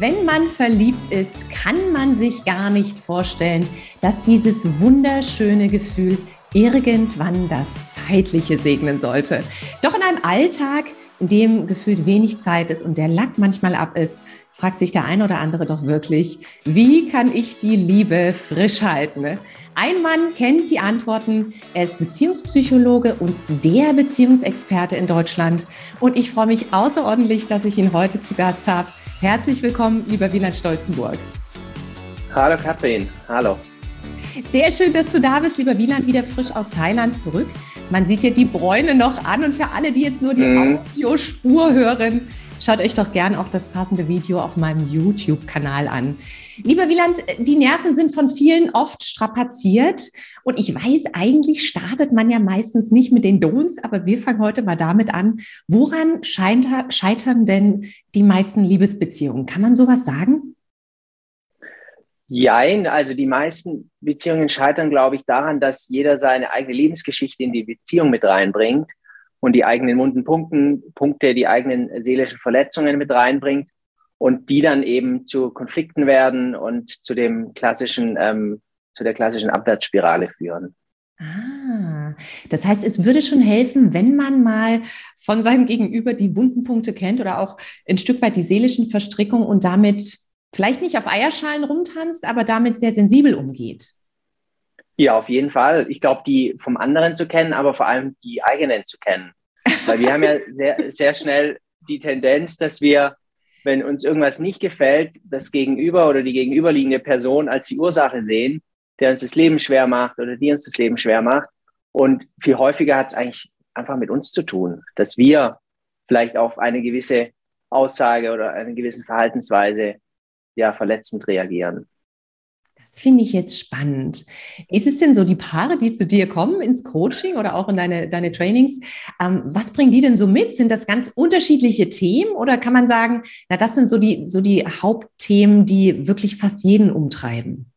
Wenn man verliebt ist, kann man sich gar nicht vorstellen, dass dieses wunderschöne Gefühl irgendwann das Zeitliche segnen sollte. Doch in einem Alltag, in dem gefühlt wenig Zeit ist und der Lack manchmal ab ist, fragt sich der ein oder andere doch wirklich, wie kann ich die Liebe frisch halten? Ein Mann kennt die Antworten, er ist Beziehungspsychologe und der Beziehungsexperte in Deutschland. Und ich freue mich außerordentlich, dass ich ihn heute zu Gast habe. Herzlich willkommen, lieber Wieland Stolzenburg. Hallo Katrin, hallo. Sehr schön, dass du da bist, lieber Wieland, wieder frisch aus Thailand zurück. Man sieht dir die Bräune noch an und für alle, die jetzt nur die mm. Audiospur hören, schaut euch doch gern auch das passende Video auf meinem YouTube-Kanal an. Lieber Wieland, die Nerven sind von vielen oft strapaziert und ich weiß, eigentlich startet man ja meistens nicht mit den Don'ts, aber wir fangen heute mal damit an. Woran scheitern denn die meisten Liebesbeziehungen? Kann man sowas sagen? Jein, also die meisten Beziehungen scheitern, glaube ich, daran, dass jeder seine eigene Lebensgeschichte in die Beziehung mit reinbringt und die eigenen wunden Punkten, Punkte, die eigenen seelischen Verletzungen mit reinbringt und die dann eben zu Konflikten werden und zu dem klassischen, ähm, zu der klassischen Abwärtsspirale führen. Ah, das heißt, es würde schon helfen, wenn man mal von seinem Gegenüber die wunden Punkte kennt oder auch ein Stück weit die seelischen Verstrickungen und damit vielleicht nicht auf Eierschalen rumtanzt, aber damit sehr sensibel umgeht. Ja, auf jeden Fall. Ich glaube, die vom anderen zu kennen, aber vor allem die eigenen zu kennen. Weil wir haben ja sehr, sehr schnell die Tendenz, dass wir, wenn uns irgendwas nicht gefällt, das Gegenüber oder die gegenüberliegende Person als die Ursache sehen, der uns das Leben schwer macht oder die uns das Leben schwer macht. Und viel häufiger hat es eigentlich einfach mit uns zu tun, dass wir vielleicht auf eine gewisse Aussage oder eine gewisse Verhaltensweise ja verletzend reagieren. Finde ich jetzt spannend. Ist es denn so, die Paare, die zu dir kommen ins Coaching oder auch in deine, deine Trainings, ähm, was bringen die denn so mit? Sind das ganz unterschiedliche Themen oder kann man sagen, na, das sind so die, so die Hauptthemen, die wirklich fast jeden umtreiben?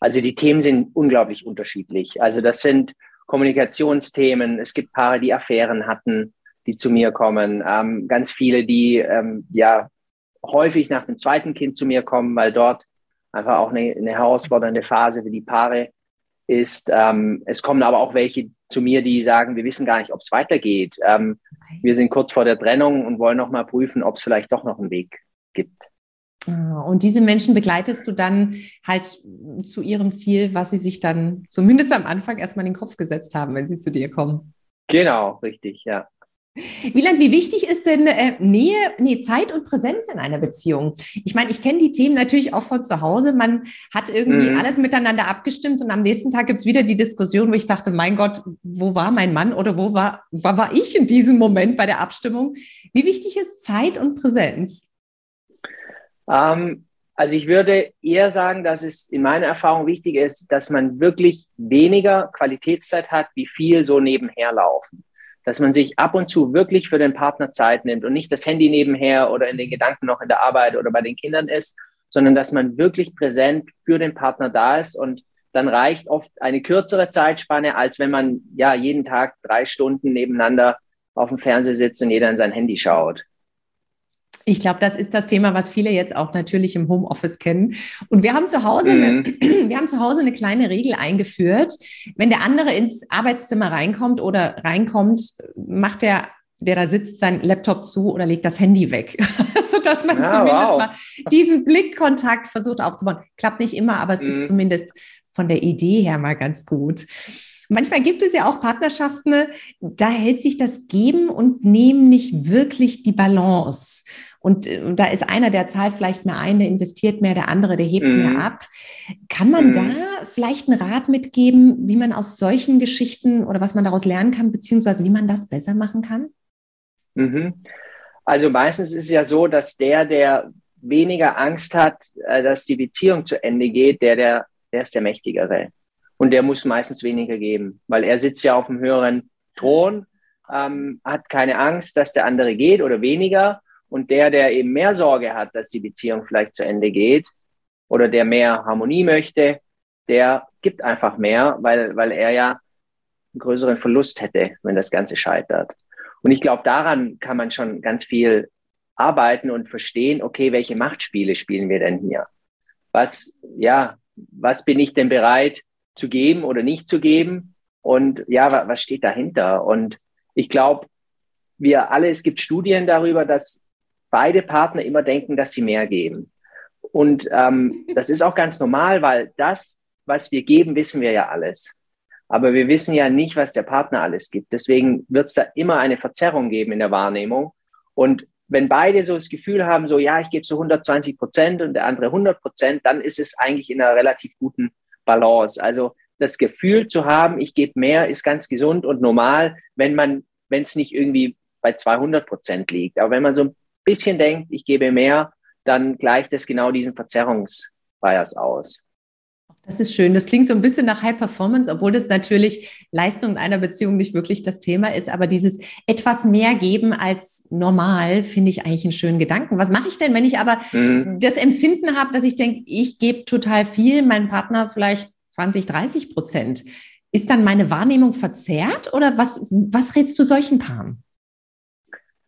Also die Themen sind unglaublich unterschiedlich. Also das sind Kommunikationsthemen. Es gibt Paare, die Affären hatten, die zu mir kommen. Ähm, ganz viele, die ähm, ja häufig nach dem zweiten Kind zu mir kommen, weil dort einfach auch eine, eine herausfordernde Phase für die Paare ist. Ähm, es kommen aber auch welche zu mir, die sagen, wir wissen gar nicht, ob es weitergeht. Ähm, okay. Wir sind kurz vor der Trennung und wollen noch mal prüfen, ob es vielleicht doch noch einen Weg gibt. Ah, und diese Menschen begleitest du dann halt zu ihrem Ziel, was sie sich dann zumindest am Anfang erstmal in den Kopf gesetzt haben, wenn sie zu dir kommen. Genau, richtig, ja. Wieland, wie wichtig ist denn äh, Nähe, nee, Zeit und Präsenz in einer Beziehung? Ich meine, ich kenne die Themen natürlich auch von zu Hause. Man hat irgendwie mhm. alles miteinander abgestimmt und am nächsten Tag gibt es wieder die Diskussion, wo ich dachte, mein Gott, wo war mein Mann oder wo war, wo war ich in diesem Moment bei der Abstimmung? Wie wichtig ist Zeit und Präsenz? Ähm, also ich würde eher sagen, dass es in meiner Erfahrung wichtig ist, dass man wirklich weniger Qualitätszeit hat, wie viel so nebenher laufen. Dass man sich ab und zu wirklich für den Partner Zeit nimmt und nicht das Handy nebenher oder in den Gedanken noch in der Arbeit oder bei den Kindern ist, sondern dass man wirklich präsent für den Partner da ist und dann reicht oft eine kürzere Zeitspanne, als wenn man ja jeden Tag drei Stunden nebeneinander auf dem Fernseher sitzt und jeder in sein Handy schaut. Ich glaube, das ist das Thema, was viele jetzt auch natürlich im Homeoffice kennen. Und wir haben zu Hause, mhm. eine, wir haben zu Hause eine kleine Regel eingeführt. Wenn der andere ins Arbeitszimmer reinkommt oder reinkommt, macht der, der da sitzt, sein Laptop zu oder legt das Handy weg, sodass man ja, zumindest wow. mal diesen Blickkontakt versucht aufzubauen. Klappt nicht immer, aber es mhm. ist zumindest von der Idee her mal ganz gut. Manchmal gibt es ja auch Partnerschaften, da hält sich das Geben und Nehmen nicht wirklich die Balance. Und, und äh, da ist einer, der zahlt vielleicht mehr ein, der investiert mehr, der andere, der hebt mhm. mehr ab. Kann man mhm. da vielleicht einen Rat mitgeben, wie man aus solchen Geschichten oder was man daraus lernen kann, beziehungsweise wie man das besser machen kann? Mhm. Also meistens ist es ja so, dass der, der weniger Angst hat, äh, dass die Beziehung zu Ende geht, der, der, der ist der Mächtigere. Und der muss meistens weniger geben, weil er sitzt ja auf einem höheren Thron, ähm, hat keine Angst, dass der andere geht oder weniger. Und der, der eben mehr Sorge hat, dass die Beziehung vielleicht zu Ende geht oder der mehr Harmonie möchte, der gibt einfach mehr, weil, weil er ja einen größeren Verlust hätte, wenn das Ganze scheitert. Und ich glaube, daran kann man schon ganz viel arbeiten und verstehen, okay, welche Machtspiele spielen wir denn hier? Was, ja, was bin ich denn bereit zu geben oder nicht zu geben? Und ja, was steht dahinter? Und ich glaube, wir alle, es gibt Studien darüber, dass beide Partner immer denken, dass sie mehr geben. Und ähm, das ist auch ganz normal, weil das, was wir geben, wissen wir ja alles. Aber wir wissen ja nicht, was der Partner alles gibt. Deswegen wird es da immer eine Verzerrung geben in der Wahrnehmung. Und wenn beide so das Gefühl haben, so ja, ich gebe so 120 Prozent und der andere 100 Prozent, dann ist es eigentlich in einer relativ guten Balance. Also das Gefühl zu haben, ich gebe mehr, ist ganz gesund und normal, wenn man, wenn es nicht irgendwie bei 200 Prozent liegt. Aber wenn man so ein bisschen denkt, ich gebe mehr, dann gleicht es genau diesen Verzerrungsbias aus. Das ist schön. Das klingt so ein bisschen nach High Performance, obwohl das natürlich Leistung in einer Beziehung nicht wirklich das Thema ist. Aber dieses etwas mehr geben als normal finde ich eigentlich einen schönen Gedanken. Was mache ich denn, wenn ich aber mhm. das Empfinden habe, dass ich denke, ich gebe total viel, mein Partner vielleicht 20, 30 Prozent? Ist dann meine Wahrnehmung verzerrt oder was, was rätst du solchen Paaren?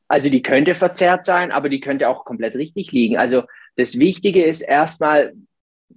Also die könnte verzerrt sein, aber die könnte auch komplett richtig liegen. Also das Wichtige ist erstmal,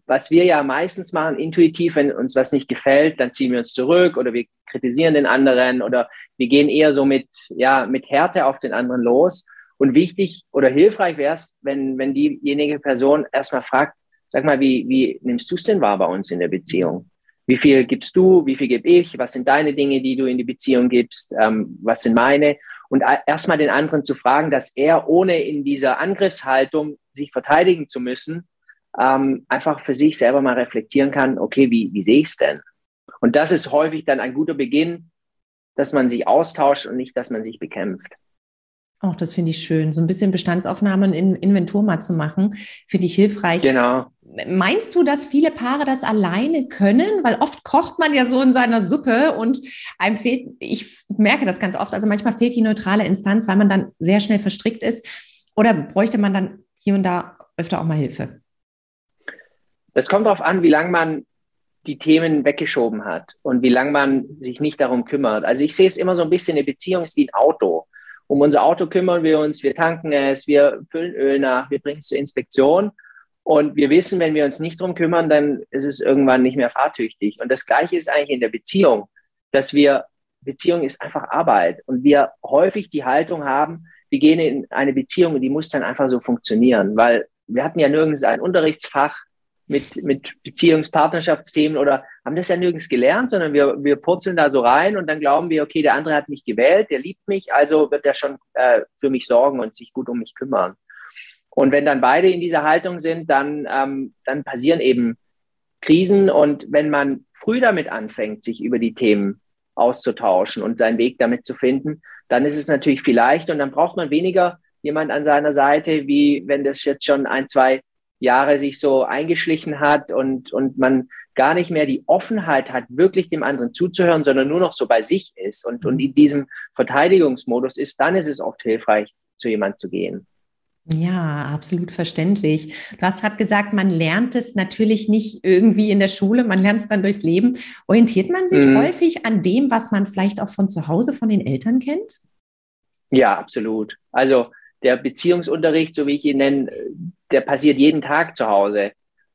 was wir ja meistens machen, intuitiv, wenn uns was nicht gefällt, dann ziehen wir uns zurück oder wir kritisieren den anderen oder wir gehen eher so mit, ja, mit Härte auf den anderen los. Und wichtig oder hilfreich wäre es, wenn, wenn diejenige Person erstmal fragt, sag mal, wie, wie nimmst du es denn wahr bei uns in der Beziehung? Wie viel gibst du? Wie viel gebe ich? Was sind deine Dinge, die du in die Beziehung gibst? Ähm, was sind meine? Und erstmal den anderen zu fragen, dass er ohne in dieser Angriffshaltung sich verteidigen zu müssen, ähm, einfach für sich selber mal reflektieren kann, okay, wie, wie sehe ich es denn? Und das ist häufig dann ein guter Beginn, dass man sich austauscht und nicht, dass man sich bekämpft. Auch das finde ich schön. So ein bisschen Bestandsaufnahmen in Inventur mal zu machen, finde ich hilfreich. Genau. Meinst du, dass viele Paare das alleine können? Weil oft kocht man ja so in seiner Suppe und einem fehlt, ich merke das ganz oft, also manchmal fehlt die neutrale Instanz, weil man dann sehr schnell verstrickt ist. Oder bräuchte man dann hier und da öfter auch mal Hilfe? Das kommt darauf an, wie lange man die Themen weggeschoben hat und wie lange man sich nicht darum kümmert. Also ich sehe es immer so ein bisschen, eine Beziehung ist wie ein Auto. Um unser Auto kümmern wir uns, wir tanken es, wir füllen Öl nach, wir bringen es zur Inspektion. Und wir wissen, wenn wir uns nicht darum kümmern, dann ist es irgendwann nicht mehr fahrtüchtig. Und das Gleiche ist eigentlich in der Beziehung, dass wir, Beziehung ist einfach Arbeit. Und wir häufig die Haltung haben, wir gehen in eine Beziehung und die muss dann einfach so funktionieren, weil wir hatten ja nirgends ein Unterrichtsfach, mit, mit Beziehungspartnerschaftsthemen oder haben das ja nirgends gelernt, sondern wir, wir purzeln da so rein und dann glauben wir, okay, der andere hat mich gewählt, der liebt mich, also wird er schon äh, für mich sorgen und sich gut um mich kümmern. Und wenn dann beide in dieser Haltung sind, dann, ähm, dann passieren eben Krisen. Und wenn man früh damit anfängt, sich über die Themen auszutauschen und seinen Weg damit zu finden, dann ist es natürlich viel leichter und dann braucht man weniger jemand an seiner Seite, wie wenn das jetzt schon ein, zwei Jahre sich so eingeschlichen hat und, und man gar nicht mehr die Offenheit hat, wirklich dem anderen zuzuhören, sondern nur noch so bei sich ist und, und in diesem Verteidigungsmodus ist, dann ist es oft hilfreich, zu jemand zu gehen. Ja, absolut verständlich. Du hast gerade gesagt, man lernt es natürlich nicht irgendwie in der Schule, man lernt es dann durchs Leben. Orientiert man sich mhm. häufig an dem, was man vielleicht auch von zu Hause von den Eltern kennt? Ja, absolut. Also der Beziehungsunterricht, so wie ich ihn nenne, der passiert jeden Tag zu Hause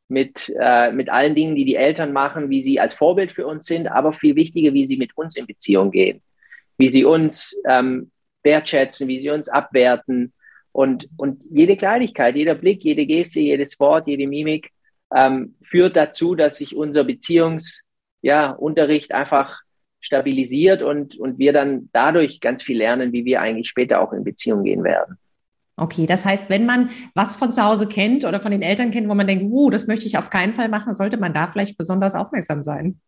mit, äh, mit allen Dingen, die die Eltern machen, wie sie als Vorbild für uns sind, aber viel wichtiger, wie sie mit uns in Beziehung gehen, wie sie uns ähm, wertschätzen, wie sie uns abwerten. Und, und jede Kleinigkeit, jeder Blick, jede Geste, jedes Wort, jede Mimik ähm, führt dazu, dass sich unser Beziehungsunterricht ja, einfach stabilisiert und, und wir dann dadurch ganz viel lernen, wie wir eigentlich später auch in Beziehung gehen werden. Okay, das heißt, wenn man was von zu Hause kennt oder von den Eltern kennt, wo man denkt, uh, das möchte ich auf keinen Fall machen, sollte man da vielleicht besonders aufmerksam sein.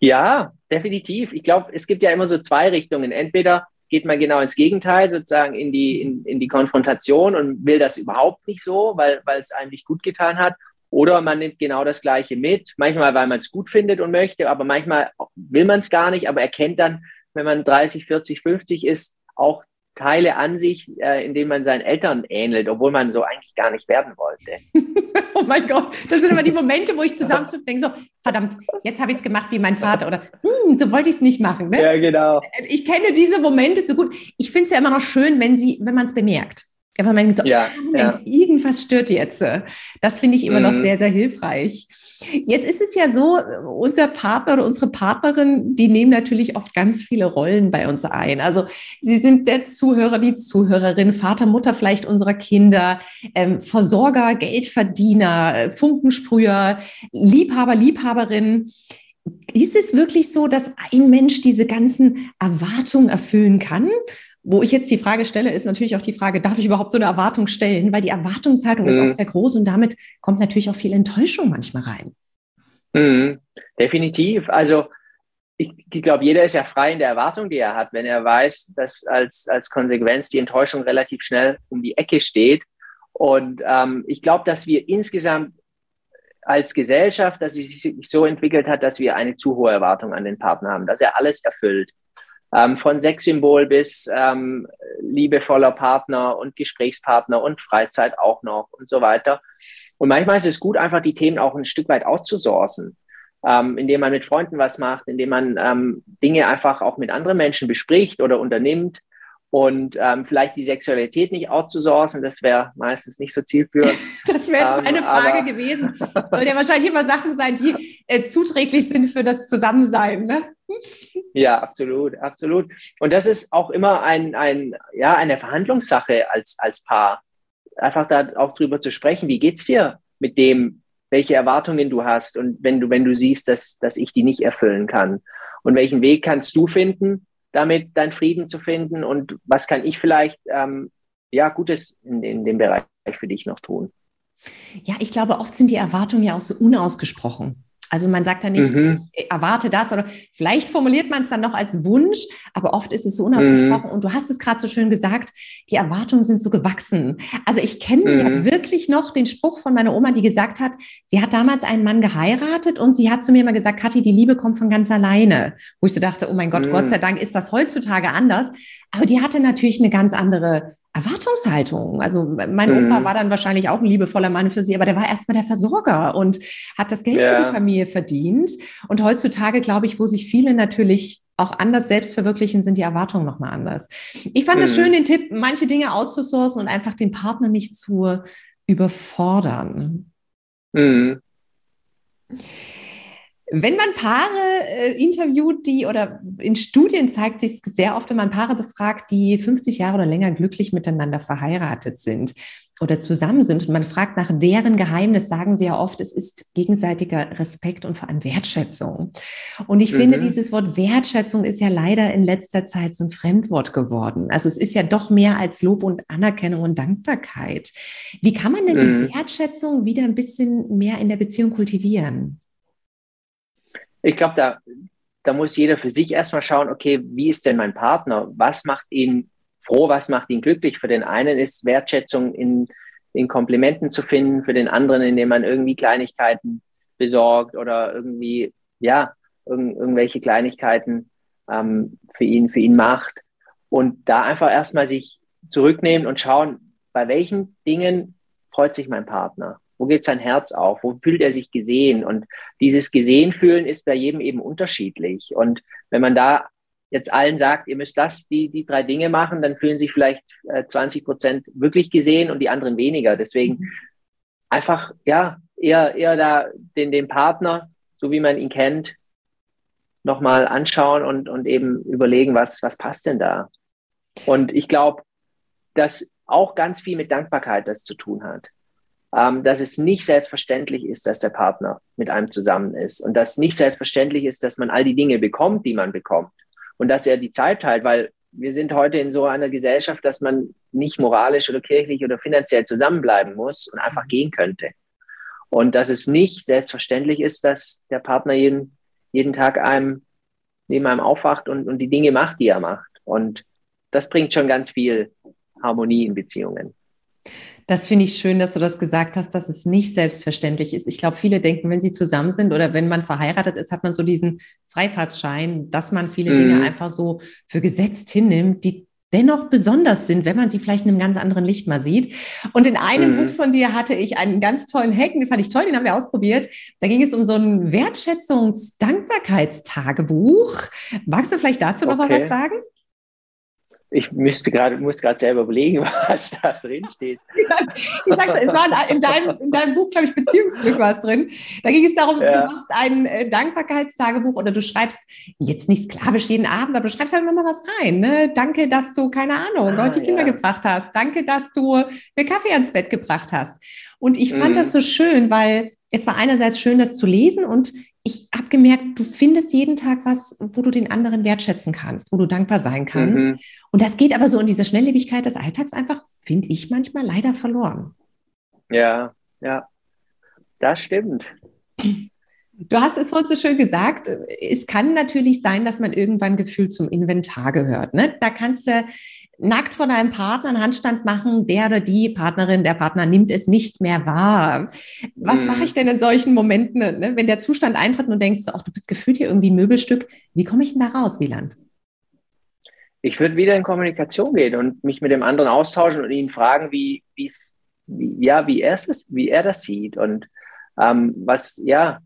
Ja, definitiv. Ich glaube, es gibt ja immer so zwei Richtungen. Entweder geht man genau ins Gegenteil, sozusagen in die, in, in die Konfrontation und will das überhaupt nicht so, weil, weil es einem nicht gut getan hat. Oder man nimmt genau das Gleiche mit, manchmal, weil man es gut findet und möchte, aber manchmal will man es gar nicht, aber erkennt dann, wenn man 30, 40, 50 ist, auch Teile an sich, äh, in denen man seinen Eltern ähnelt, obwohl man so eigentlich gar nicht werden wollte. oh mein Gott, das sind immer die Momente, wo ich zusammenzucke, denke so, verdammt, jetzt habe ich es gemacht wie mein Vater oder hm, so wollte ich es nicht machen. Ne? Ja, genau. Ich kenne diese Momente so gut. Ich finde es ja immer noch schön, wenn sie, wenn man es bemerkt. Wenn man so, ja, Moment, ja. irgendwas stört jetzt. Das finde ich immer mhm. noch sehr, sehr hilfreich. Jetzt ist es ja so, unser Partner oder unsere Partnerin, die nehmen natürlich oft ganz viele Rollen bei uns ein. Also sie sind der Zuhörer, die Zuhörerin, Vater, Mutter vielleicht unserer Kinder, ähm, Versorger, Geldverdiener, Funkensprüher, Liebhaber, Liebhaberin. Ist es wirklich so, dass ein Mensch diese ganzen Erwartungen erfüllen kann? Wo ich jetzt die Frage stelle, ist natürlich auch die Frage, darf ich überhaupt so eine Erwartung stellen? Weil die Erwartungshaltung mhm. ist oft sehr groß und damit kommt natürlich auch viel Enttäuschung manchmal rein. Mhm. Definitiv. Also ich, ich glaube, jeder ist ja frei in der Erwartung, die er hat, wenn er weiß, dass als, als Konsequenz die Enttäuschung relativ schnell um die Ecke steht. Und ähm, ich glaube, dass wir insgesamt als Gesellschaft, dass es sich so entwickelt hat, dass wir eine zu hohe Erwartung an den Partner haben, dass er alles erfüllt ähm, von Sexsymbol bis ähm, liebevoller Partner und Gesprächspartner und Freizeit auch noch und so weiter. Und manchmal ist es gut, einfach die Themen auch ein Stück weit outzusourcen, ähm, indem man mit Freunden was macht, indem man ähm, Dinge einfach auch mit anderen Menschen bespricht oder unternimmt und ähm, vielleicht die Sexualität nicht outzusourcen, das wäre meistens nicht so zielführend. Das wäre jetzt ähm, meine Frage gewesen. Soll ja wahrscheinlich immer Sachen sein, die äh, zuträglich sind für das Zusammensein, ne? Ja, absolut, absolut. Und das ist auch immer ein, ein, ja, eine Verhandlungssache als, als Paar. Einfach da auch drüber zu sprechen, wie geht's dir mit dem, welche Erwartungen du hast und wenn du, wenn du siehst, dass, dass ich die nicht erfüllen kann. Und welchen Weg kannst du finden, damit deinen Frieden zu finden und was kann ich vielleicht ähm, ja Gutes in, in dem Bereich für dich noch tun? Ja, ich glaube, oft sind die Erwartungen ja auch so unausgesprochen. Also man sagt ja nicht, mhm. erwarte das oder vielleicht formuliert man es dann noch als Wunsch, aber oft ist es so unausgesprochen. Mhm. Und du hast es gerade so schön gesagt, die Erwartungen sind so gewachsen. Also ich kenne mhm. ja wirklich noch den Spruch von meiner Oma, die gesagt hat, sie hat damals einen Mann geheiratet und sie hat zu mir immer gesagt, Kathi, die Liebe kommt von ganz alleine. Wo ich so dachte, oh mein Gott, Gott mhm. sei Dank ist das heutzutage anders. Aber die hatte natürlich eine ganz andere Erwartungshaltung. Also mein mhm. Opa war dann wahrscheinlich auch ein liebevoller Mann für sie, aber der war erstmal der Versorger und hat das Geld ja. für die Familie verdient. Und heutzutage, glaube ich, wo sich viele natürlich auch anders selbst verwirklichen, sind die Erwartungen nochmal anders. Ich fand es mhm. schön, den Tipp, manche Dinge outzusourcen und einfach den Partner nicht zu überfordern. Mhm. Wenn man Paare äh, interviewt, die oder in Studien zeigt sich sehr oft, wenn man Paare befragt, die 50 Jahre oder länger glücklich miteinander verheiratet sind oder zusammen sind und man fragt nach deren Geheimnis, sagen sie ja oft, es ist gegenseitiger Respekt und vor allem Wertschätzung. Und ich mhm. finde, dieses Wort Wertschätzung ist ja leider in letzter Zeit so ein Fremdwort geworden. Also es ist ja doch mehr als Lob und Anerkennung und Dankbarkeit. Wie kann man denn mhm. die Wertschätzung wieder ein bisschen mehr in der Beziehung kultivieren? Ich glaube, da, da muss jeder für sich erstmal schauen, okay, wie ist denn mein Partner? Was macht ihn froh? Was macht ihn glücklich? Für den einen ist Wertschätzung in, in Komplimenten zu finden, für den anderen, indem man irgendwie Kleinigkeiten besorgt oder irgendwie, ja, irg irgendwelche Kleinigkeiten ähm, für ihn, für ihn macht. Und da einfach erstmal sich zurücknehmen und schauen, bei welchen Dingen freut sich mein Partner? Wo geht sein Herz auf? Wo fühlt er sich gesehen? Und dieses Gesehen fühlen ist bei jedem eben unterschiedlich. Und wenn man da jetzt allen sagt, ihr müsst das, die, die drei Dinge machen, dann fühlen sich vielleicht äh, 20 Prozent wirklich gesehen und die anderen weniger. Deswegen mhm. einfach, ja, eher, eher da den, den Partner, so wie man ihn kennt, nochmal anschauen und, und eben überlegen, was, was passt denn da? Und ich glaube, dass auch ganz viel mit Dankbarkeit das zu tun hat ähm, dass es nicht selbstverständlich ist, dass der Partner mit einem zusammen ist und dass nicht selbstverständlich ist, dass man all die Dinge bekommt, die man bekommt und dass er die Zeit teilt, weil wir sind heute in so einer Gesellschaft, dass man nicht moralisch oder kirchlich oder finanziell zusammenbleiben muss und einfach gehen könnte. Und dass es nicht selbstverständlich ist, dass der Partner jeden, jeden Tag einem neben einem aufwacht und, und die Dinge macht, die er macht. Und das bringt schon ganz viel Harmonie in Beziehungen. Das finde ich schön, dass du das gesagt hast, dass es nicht selbstverständlich ist. Ich glaube, viele denken, wenn sie zusammen sind oder wenn man verheiratet ist, hat man so diesen Freifahrtsschein, dass man viele mhm. Dinge einfach so für gesetzt hinnimmt, die dennoch besonders sind, wenn man sie vielleicht in einem ganz anderen Licht mal sieht. Und in einem mhm. Buch von dir hatte ich einen ganz tollen Hack, den fand ich toll, den haben wir ausprobiert. Da ging es um so ein Wertschätzungs-Dankbarkeitstagebuch. Magst du vielleicht dazu okay. noch mal was sagen? Ich müsste gerade, muss gerade selber überlegen, was da drin steht. ich sag's, es war in deinem, in deinem Buch, glaube ich, Beziehungsglück war es drin. Da ging es darum, ja. du machst ein äh, Dankbarkeitstagebuch oder du schreibst jetzt nicht sklavisch jeden Abend, aber du schreibst halt immer mal was rein. Ne? Danke, dass du, keine Ahnung, ah, heute Kinder ja. gebracht hast. Danke, dass du mir Kaffee ans Bett gebracht hast. Und ich fand mhm. das so schön, weil es war einerseits schön, das zu lesen und ich habe gemerkt, du findest jeden Tag was, wo du den anderen wertschätzen kannst, wo du dankbar sein kannst. Mhm. Und das geht aber so in dieser Schnelllebigkeit des Alltags einfach, finde ich manchmal leider verloren. Ja, ja, das stimmt. Du hast es vorhin so schön gesagt, es kann natürlich sein, dass man irgendwann gefühlt zum Inventar gehört. Ne? Da kannst du nackt von deinem Partner einen Handstand machen, der oder die Partnerin, der Partner nimmt es nicht mehr wahr. Was mhm. mache ich denn in solchen Momenten, ne? wenn der Zustand eintritt und du denkst, ach, du bist gefühlt hier irgendwie Möbelstück, wie komme ich denn da raus, Wieland? Ich würde wieder in Kommunikation gehen und mich mit dem anderen austauschen und ihn fragen, wie, wie's, wie, ja, wie er es, wie er das sieht und ähm, was, ja,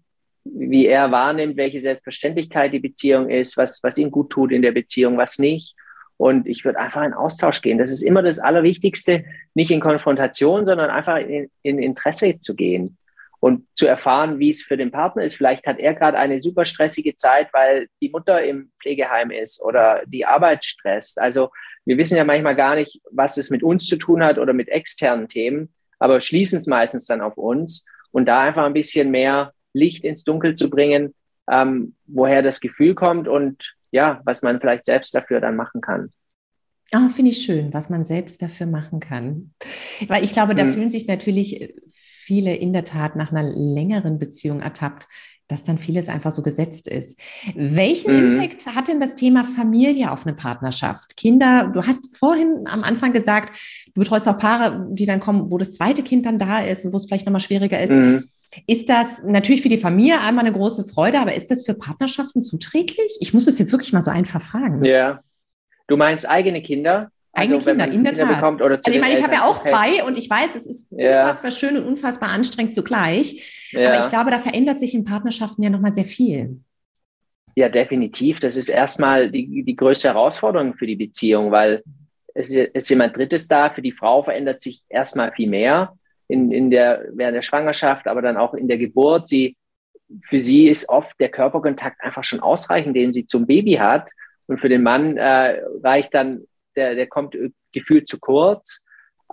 wie er wahrnimmt, welche Selbstverständlichkeit die Beziehung ist, was, was ihm gut tut in der Beziehung, was nicht. Und ich würde einfach in Austausch gehen. Das ist immer das Allerwichtigste, nicht in Konfrontation, sondern einfach in, in Interesse zu gehen und zu erfahren, wie es für den Partner ist. Vielleicht hat er gerade eine super stressige Zeit, weil die Mutter im Pflegeheim ist oder die Arbeit stresst. Also wir wissen ja manchmal gar nicht, was es mit uns zu tun hat oder mit externen Themen, aber schließen es meistens dann auf uns und da einfach ein bisschen mehr Licht ins Dunkel zu bringen, ähm, woher das Gefühl kommt und ja, was man vielleicht selbst dafür dann machen kann. Ah, oh, finde ich schön, was man selbst dafür machen kann. Weil ich glaube, da hm. fühlen sich natürlich viele in der Tat nach einer längeren Beziehung ertappt, dass dann vieles einfach so gesetzt ist. Welchen mhm. Impact hat denn das Thema Familie auf eine Partnerschaft? Kinder, du hast vorhin am Anfang gesagt, du betreust auch Paare, die dann kommen, wo das zweite Kind dann da ist und wo es vielleicht nochmal schwieriger ist. Mhm. Ist das natürlich für die Familie einmal eine große Freude, aber ist das für Partnerschaften zuträglich? Ich muss es jetzt wirklich mal so einfach fragen. Ja. Du meinst eigene Kinder? Eigene also, Kinder, in der Kinder Tat. also ich meine, ich habe ja auch zwei und ich weiß, es ist ja. unfassbar schön und unfassbar anstrengend zugleich. Ja. Aber ich glaube, da verändert sich in Partnerschaften ja nochmal sehr viel. Ja, definitiv. Das ist erstmal die, die größte Herausforderung für die Beziehung, weil es ist jemand Drittes da. Für die Frau verändert sich erstmal viel mehr in, in der, während der Schwangerschaft, aber dann auch in der Geburt. Sie, für sie ist oft der Körperkontakt einfach schon ausreichend, den sie zum Baby hat. Und für den Mann äh, reicht dann, der, der kommt gefühlt zu kurz.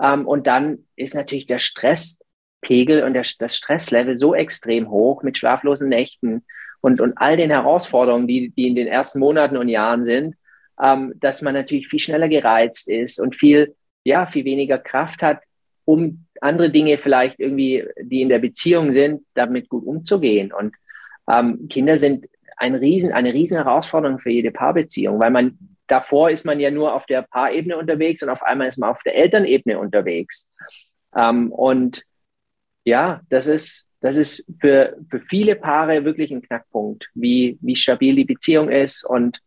Ähm, und dann ist natürlich der Stresspegel und der, das Stresslevel so extrem hoch mit schlaflosen Nächten und, und all den Herausforderungen, die, die in den ersten Monaten und Jahren sind, ähm, dass man natürlich viel schneller gereizt ist und viel, ja, viel weniger Kraft hat, um andere Dinge vielleicht irgendwie, die in der Beziehung sind, damit gut umzugehen. Und ähm, Kinder sind ein riesen, eine riesen Herausforderung für jede Paarbeziehung, weil man davor ist man ja nur auf der Paarebene unterwegs und auf einmal ist man auf der Elternebene unterwegs. Ähm, und ja, das ist, das ist für, für viele Paare wirklich ein Knackpunkt, wie, wie stabil die Beziehung ist und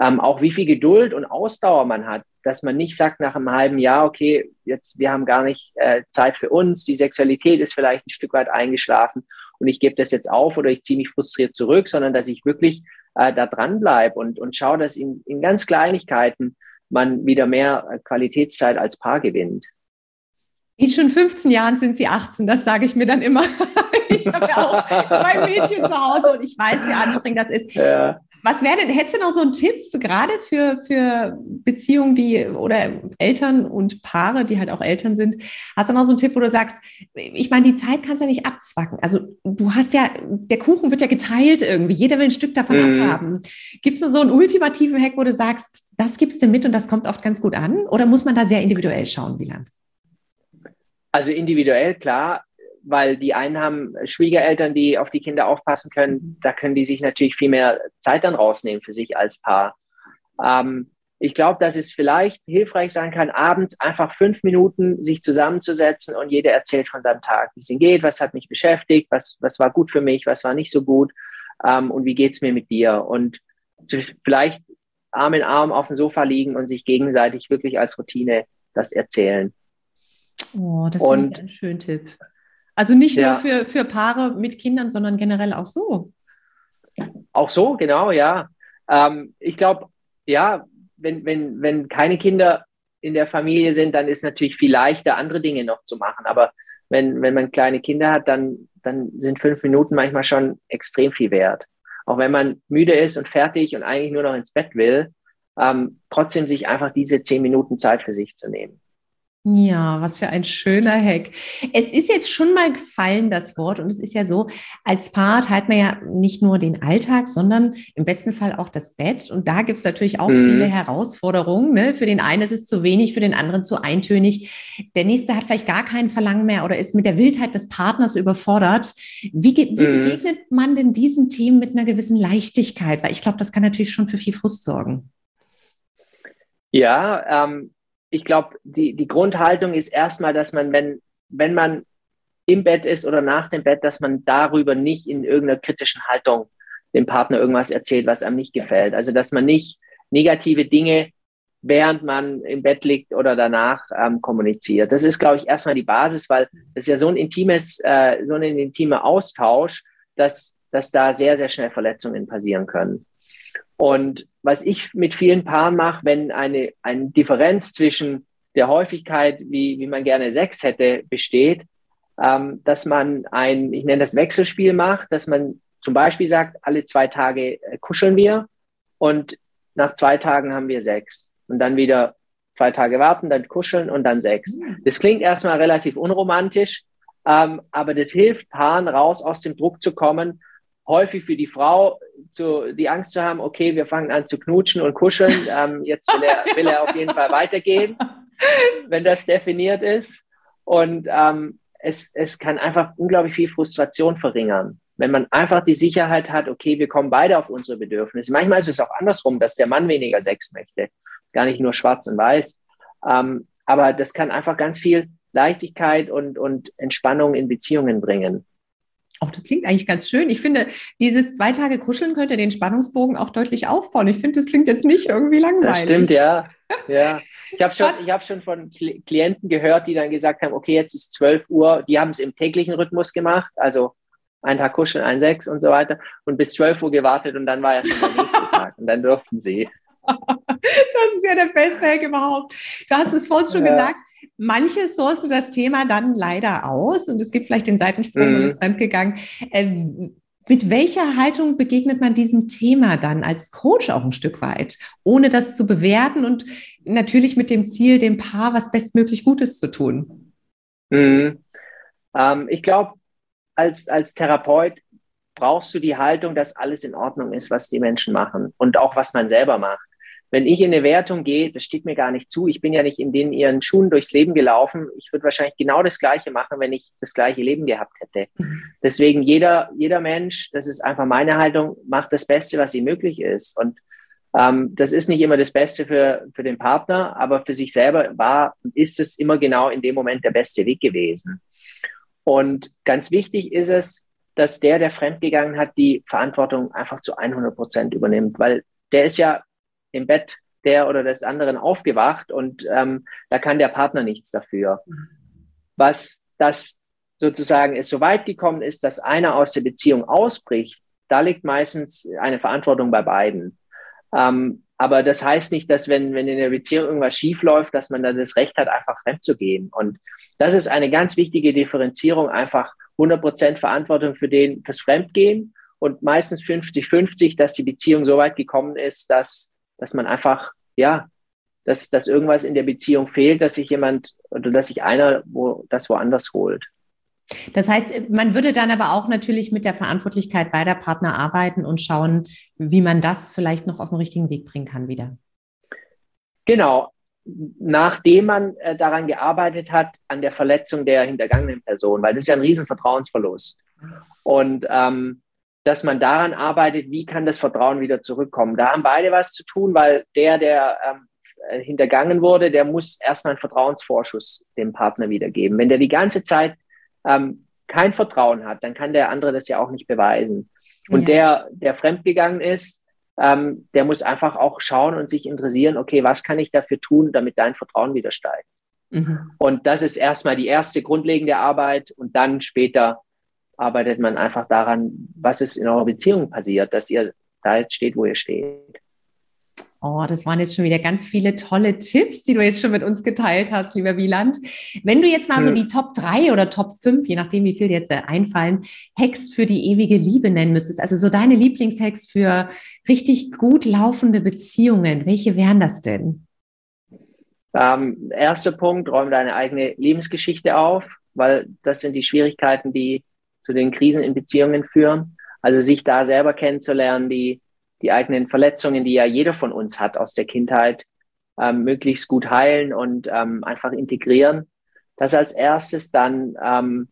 ähm, auch wie viel Geduld und Ausdauer man hat, dass man nicht sagt nach einem halben Jahr, okay, jetzt wir haben gar nicht äh, Zeit für uns, die Sexualität ist vielleicht ein Stück weit eingeschlafen und ich gebe das jetzt auf oder ich ziehe mich frustriert zurück, sondern dass ich wirklich äh, da dran bleibe und, und schaue, dass in, in ganz Kleinigkeiten man wieder mehr äh, Qualitätszeit als Paar gewinnt. In schon 15 Jahren sind sie 18, das sage ich mir dann immer. ich habe ja auch zwei Mädchen zu Hause und ich weiß, wie anstrengend das ist. Ja. Was wäre denn, hättest du noch so einen Tipp für, gerade für, für Beziehungen, die oder Eltern und Paare, die halt auch Eltern sind? Hast du noch so einen Tipp, wo du sagst, ich meine, die Zeit kannst du ja nicht abzwacken. Also du hast ja, der Kuchen wird ja geteilt irgendwie, jeder will ein Stück davon mhm. abhaben. Gibt es so einen ultimativen Hack, wo du sagst, das gibst du mit und das kommt oft ganz gut an? Oder muss man da sehr individuell schauen, Wieland? Also individuell, klar weil die einen haben Schwiegereltern, die auf die Kinder aufpassen können. Da können die sich natürlich viel mehr Zeit dann rausnehmen für sich als Paar. Ähm, ich glaube, dass es vielleicht hilfreich sein kann, abends einfach fünf Minuten sich zusammenzusetzen und jeder erzählt von seinem Tag, wie es ihm geht, was hat mich beschäftigt, was, was war gut für mich, was war nicht so gut ähm, und wie geht's mir mit dir. Und vielleicht Arm in Arm auf dem Sofa liegen und sich gegenseitig wirklich als Routine das erzählen. Oh, das ich ein schöner Tipp. Also nicht ja. nur für, für Paare mit Kindern, sondern generell auch so. Auch so, genau, ja. Ähm, ich glaube, ja, wenn, wenn, wenn keine Kinder in der Familie sind, dann ist es natürlich viel leichter, andere Dinge noch zu machen. Aber wenn, wenn man kleine Kinder hat, dann, dann sind fünf Minuten manchmal schon extrem viel wert. Auch wenn man müde ist und fertig und eigentlich nur noch ins Bett will, ähm, trotzdem sich einfach diese zehn Minuten Zeit für sich zu nehmen. Ja, was für ein schöner Hack. Es ist jetzt schon mal gefallen, das Wort. Und es ist ja so, als Paar teilt man ja nicht nur den Alltag, sondern im besten Fall auch das Bett. Und da gibt es natürlich auch mhm. viele Herausforderungen. Ne? Für den einen ist es zu wenig, für den anderen zu eintönig. Der nächste hat vielleicht gar kein Verlangen mehr oder ist mit der Wildheit des Partners überfordert. Wie, wie mhm. begegnet man denn diesen Themen mit einer gewissen Leichtigkeit? Weil ich glaube, das kann natürlich schon für viel Frust sorgen. Ja, ähm, ich glaube, die, die Grundhaltung ist erstmal, dass man, wenn, wenn man im Bett ist oder nach dem Bett, dass man darüber nicht in irgendeiner kritischen Haltung dem Partner irgendwas erzählt, was einem nicht gefällt. Also, dass man nicht negative Dinge, während man im Bett liegt oder danach ähm, kommuniziert. Das ist, glaube ich, erstmal die Basis, weil das ist ja so ein intimes, äh, so ein intimer Austausch, dass, dass da sehr, sehr schnell Verletzungen passieren können. Und was ich mit vielen Paaren mache, wenn eine, eine Differenz zwischen der Häufigkeit, wie, wie man gerne Sex hätte, besteht, ähm, dass man ein, ich nenne das Wechselspiel macht, dass man zum Beispiel sagt, alle zwei Tage äh, kuscheln wir und nach zwei Tagen haben wir Sex. Und dann wieder zwei Tage warten, dann kuscheln und dann Sex. Mhm. Das klingt erstmal relativ unromantisch, ähm, aber das hilft Paaren raus aus dem Druck zu kommen häufig für die Frau zu, die Angst zu haben, okay, wir fangen an zu knutschen und kuscheln. Ähm, jetzt will er, will er auf jeden Fall weitergehen, wenn das definiert ist. Und ähm, es, es kann einfach unglaublich viel Frustration verringern. Wenn man einfach die Sicherheit hat, okay, wir kommen beide auf unsere Bedürfnisse. Manchmal ist es auch andersrum, dass der Mann weniger Sex möchte. Gar nicht nur schwarz und weiß. Ähm, aber das kann einfach ganz viel Leichtigkeit und, und Entspannung in Beziehungen bringen. Auch das klingt eigentlich ganz schön. Ich finde, dieses zwei Tage Kuscheln könnte den Spannungsbogen auch deutlich aufbauen. Ich finde, das klingt jetzt nicht irgendwie langweilig. Das stimmt, ja. ja. Ich habe schon, hab schon von Klienten gehört, die dann gesagt haben, okay, jetzt ist 12 Uhr. Die haben es im täglichen Rhythmus gemacht, also ein Tag kuscheln, ein Sechs und so weiter. Und bis 12 Uhr gewartet und dann war ja schon der nächste Tag. Und dann durften sie. Das ist ja der beste Hack überhaupt. Du hast es vorhin schon ja. gesagt, manche sourcen das Thema dann leider aus und es gibt vielleicht den Seitensprung mhm. und ist fremdgegangen. Äh, mit welcher Haltung begegnet man diesem Thema dann als Coach auch ein Stück weit, ohne das zu bewerten und natürlich mit dem Ziel, dem Paar was bestmöglich Gutes zu tun? Mhm. Ähm, ich glaube, als, als Therapeut brauchst du die Haltung, dass alles in Ordnung ist, was die Menschen machen und auch was man selber macht. Wenn ich in eine Wertung gehe, das steht mir gar nicht zu. Ich bin ja nicht in den ihren Schuhen durchs Leben gelaufen. Ich würde wahrscheinlich genau das Gleiche machen, wenn ich das gleiche Leben gehabt hätte. Mhm. Deswegen jeder, jeder Mensch, das ist einfach meine Haltung, macht das Beste, was ihm möglich ist. Und ähm, das ist nicht immer das Beste für, für den Partner, aber für sich selber war und ist es immer genau in dem Moment der beste Weg gewesen. Und ganz wichtig ist es, dass der, der fremdgegangen hat, die Verantwortung einfach zu 100 Prozent übernimmt, weil der ist ja im Bett der oder des anderen aufgewacht und ähm, da kann der Partner nichts dafür. Was das sozusagen es so weit gekommen ist, dass einer aus der Beziehung ausbricht, da liegt meistens eine Verantwortung bei beiden. Ähm, aber das heißt nicht, dass wenn, wenn in der Beziehung irgendwas schief läuft, dass man dann das Recht hat, einfach fremd zu gehen. Und das ist eine ganz wichtige Differenzierung, einfach 100% Verantwortung für den, fürs Fremdgehen und meistens 50-50, dass die Beziehung so weit gekommen ist, dass dass man einfach, ja, dass, dass irgendwas in der Beziehung fehlt, dass sich jemand oder dass sich einer wo, das woanders holt. Das heißt, man würde dann aber auch natürlich mit der Verantwortlichkeit beider Partner arbeiten und schauen, wie man das vielleicht noch auf den richtigen Weg bringen kann wieder. Genau. Nachdem man äh, daran gearbeitet hat, an der Verletzung der hintergangenen Person, weil das ist ja ein Riesenvertrauensverlust. Und ähm, dass man daran arbeitet, wie kann das Vertrauen wieder zurückkommen. Da haben beide was zu tun, weil der, der ähm, äh, hintergangen wurde, der muss erstmal einen Vertrauensvorschuss dem Partner wiedergeben. Wenn der die ganze Zeit ähm, kein Vertrauen hat, dann kann der andere das ja auch nicht beweisen. Und ja. der, der fremdgegangen ist, ähm, der muss einfach auch schauen und sich interessieren, okay, was kann ich dafür tun, damit dein Vertrauen wieder steigt. Mhm. Und das ist erstmal die erste grundlegende Arbeit und dann später arbeitet man einfach daran, was ist in eurer Beziehung passiert, dass ihr da jetzt steht, wo ihr steht. Oh, das waren jetzt schon wieder ganz viele tolle Tipps, die du jetzt schon mit uns geteilt hast, lieber Wieland. Wenn du jetzt mal so die Top 3 oder Top 5, je nachdem, wie viel jetzt äh, einfallen, Hacks für die ewige Liebe nennen müsstest, also so deine Lieblingshacks für richtig gut laufende Beziehungen, welche wären das denn? Ähm, erster Punkt, räume deine eigene Lebensgeschichte auf, weil das sind die Schwierigkeiten, die zu den Krisen in Beziehungen führen. Also sich da selber kennenzulernen, die die eigenen Verletzungen, die ja jeder von uns hat aus der Kindheit, ähm, möglichst gut heilen und ähm, einfach integrieren. Das als erstes dann ähm,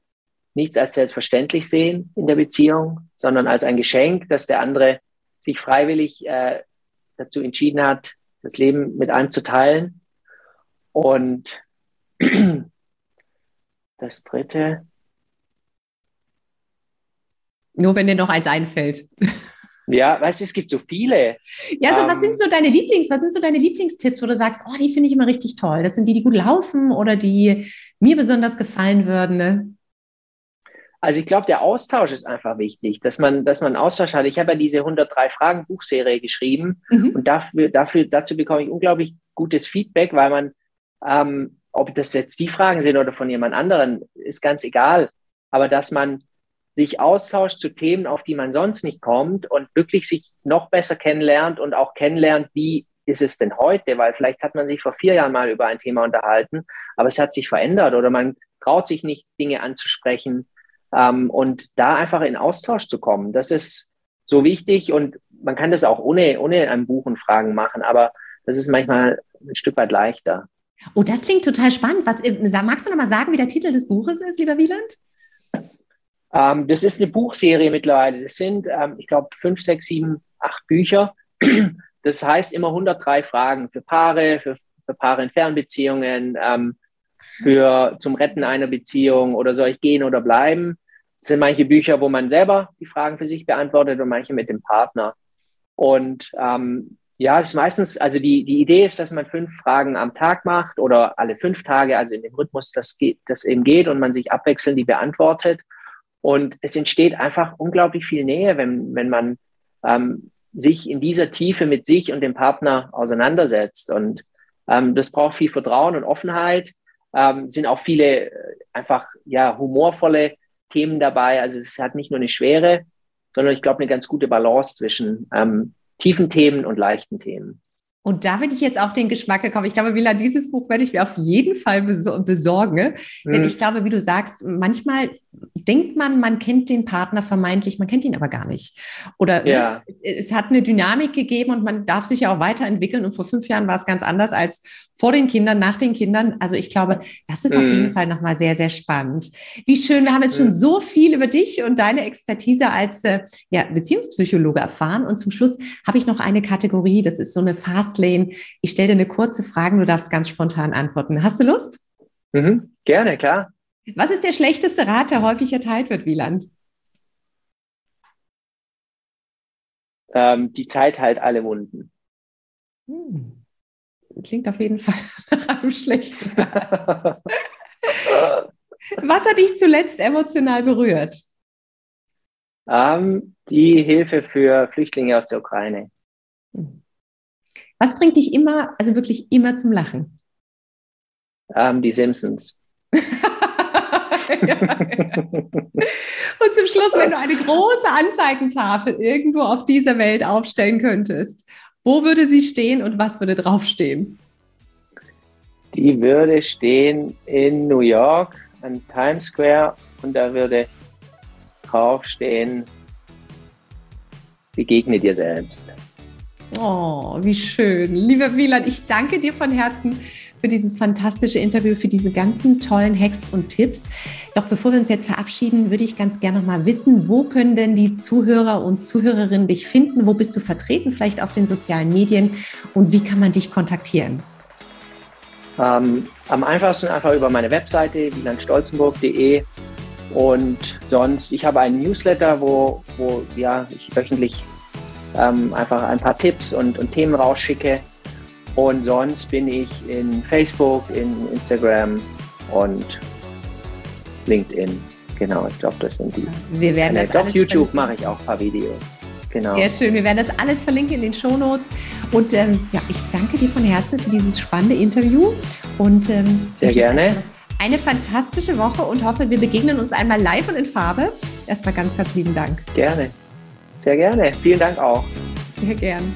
nichts als selbstverständlich sehen in der Beziehung, sondern als ein Geschenk, dass der andere sich freiwillig äh, dazu entschieden hat, das Leben mit einem zu teilen. Und das dritte. Nur wenn dir noch eins einfällt. Ja, weißt du, es gibt so viele. Ja, so ähm, was sind so deine Lieblings, was sind so deine Lieblingstipps, wo du sagst, oh, die finde ich immer richtig toll. Das sind die, die gut laufen oder die mir besonders gefallen würden. Ne? Also ich glaube, der Austausch ist einfach wichtig, dass man, dass man Austausch hat. Ich habe ja diese 103 Fragen Buchserie geschrieben mhm. und dafür, dafür, dazu bekomme ich unglaublich gutes Feedback, weil man, ähm, ob das jetzt die Fragen sind oder von jemand anderen, ist ganz egal. Aber dass man sich austauscht zu Themen, auf die man sonst nicht kommt und wirklich sich noch besser kennenlernt und auch kennenlernt, wie ist es denn heute? Weil vielleicht hat man sich vor vier Jahren mal über ein Thema unterhalten, aber es hat sich verändert oder man traut sich nicht, Dinge anzusprechen ähm, und da einfach in Austausch zu kommen. Das ist so wichtig und man kann das auch ohne, ohne ein Buch und Fragen machen, aber das ist manchmal ein Stück weit leichter. Oh, das klingt total spannend. Was, äh, magst du noch mal sagen, wie der Titel des Buches ist, lieber Wieland? Ähm, das ist eine Buchserie mittlerweile. Das sind, ähm, ich glaube, fünf, sechs, sieben, acht Bücher. Das heißt immer 103 Fragen für Paare, für, für Paare in Fernbeziehungen, ähm, für zum Retten einer Beziehung oder soll ich gehen oder bleiben. Das sind manche Bücher, wo man selber die Fragen für sich beantwortet und manche mit dem Partner. Und ähm, ja, das ist meistens, also die, die Idee ist, dass man fünf Fragen am Tag macht oder alle fünf Tage, also in dem Rhythmus, das, geht, das eben geht und man sich abwechselnd die beantwortet. Und es entsteht einfach unglaublich viel Nähe, wenn, wenn man ähm, sich in dieser Tiefe mit sich und dem Partner auseinandersetzt. Und ähm, das braucht viel Vertrauen und Offenheit. Ähm, sind auch viele äh, einfach ja humorvolle Themen dabei. Also es hat nicht nur eine schwere, sondern ich glaube eine ganz gute Balance zwischen ähm, tiefen Themen und leichten Themen. Und da bin ich jetzt auf den Geschmack gekommen. Ich glaube, Villa, dieses Buch werde ich mir auf jeden Fall besorgen. Mhm. Denn ich glaube, wie du sagst, manchmal denkt man, man kennt den Partner vermeintlich, man kennt ihn aber gar nicht. Oder ne, ja. es hat eine Dynamik gegeben und man darf sich ja auch weiterentwickeln. Und vor fünf Jahren war es ganz anders als vor den Kindern, nach den Kindern. Also ich glaube, das ist mhm. auf jeden Fall nochmal sehr, sehr spannend. Wie schön, wir haben jetzt mhm. schon so viel über dich und deine Expertise als äh, ja, Beziehungspsychologe erfahren. Und zum Schluss habe ich noch eine Kategorie, das ist so eine Fast Fastlane. Ich stelle dir eine kurze Frage, du darfst ganz spontan antworten. Hast du Lust? Mhm, gerne, klar. Was ist der schlechteste Rat, der häufig erteilt wird, Wieland? Ähm, die Zeit heilt alle Wunden. Hm. Klingt auf jeden Fall nach einem schlechten Rat. Was hat dich zuletzt emotional berührt? Ähm, die Hilfe für Flüchtlinge aus der Ukraine. Hm. Was bringt dich immer, also wirklich immer zum Lachen? Ähm, die Simpsons. ja, Und zum Schluss, wenn du eine große Anzeigentafel irgendwo auf dieser Welt aufstellen könntest, wo würde sie stehen und was würde draufstehen? Die würde stehen in New York an Times Square und da würde draufstehen, begegne dir selbst. Oh, wie schön. Lieber Wieland, ich danke dir von Herzen für dieses fantastische Interview, für diese ganzen tollen Hacks und Tipps. Doch bevor wir uns jetzt verabschieden, würde ich ganz gerne noch mal wissen, wo können denn die Zuhörer und Zuhörerinnen dich finden? Wo bist du vertreten? Vielleicht auf den sozialen Medien? Und wie kann man dich kontaktieren? Ähm, am einfachsten einfach über meine Webseite wielandstolzenburg.de und sonst, ich habe einen Newsletter, wo, wo ja, ich wöchentlich ähm, einfach ein paar Tipps und, und Themen rausschicke. Und sonst bin ich in Facebook, in Instagram und LinkedIn. Genau, ich glaube, das sind die. Wir werden das Auf YouTube mache ich auch ein paar Videos. Genau. Sehr schön. Wir werden das alles verlinken in den Show Notes. Und ähm, ja, ich danke dir von Herzen für dieses spannende Interview. Und ähm, sehr gerne. Eine fantastische Woche und hoffe, wir begegnen uns einmal live und in Farbe. Erstmal ganz, ganz lieben Dank. Gerne. Sehr gerne. Vielen Dank auch. Sehr gern.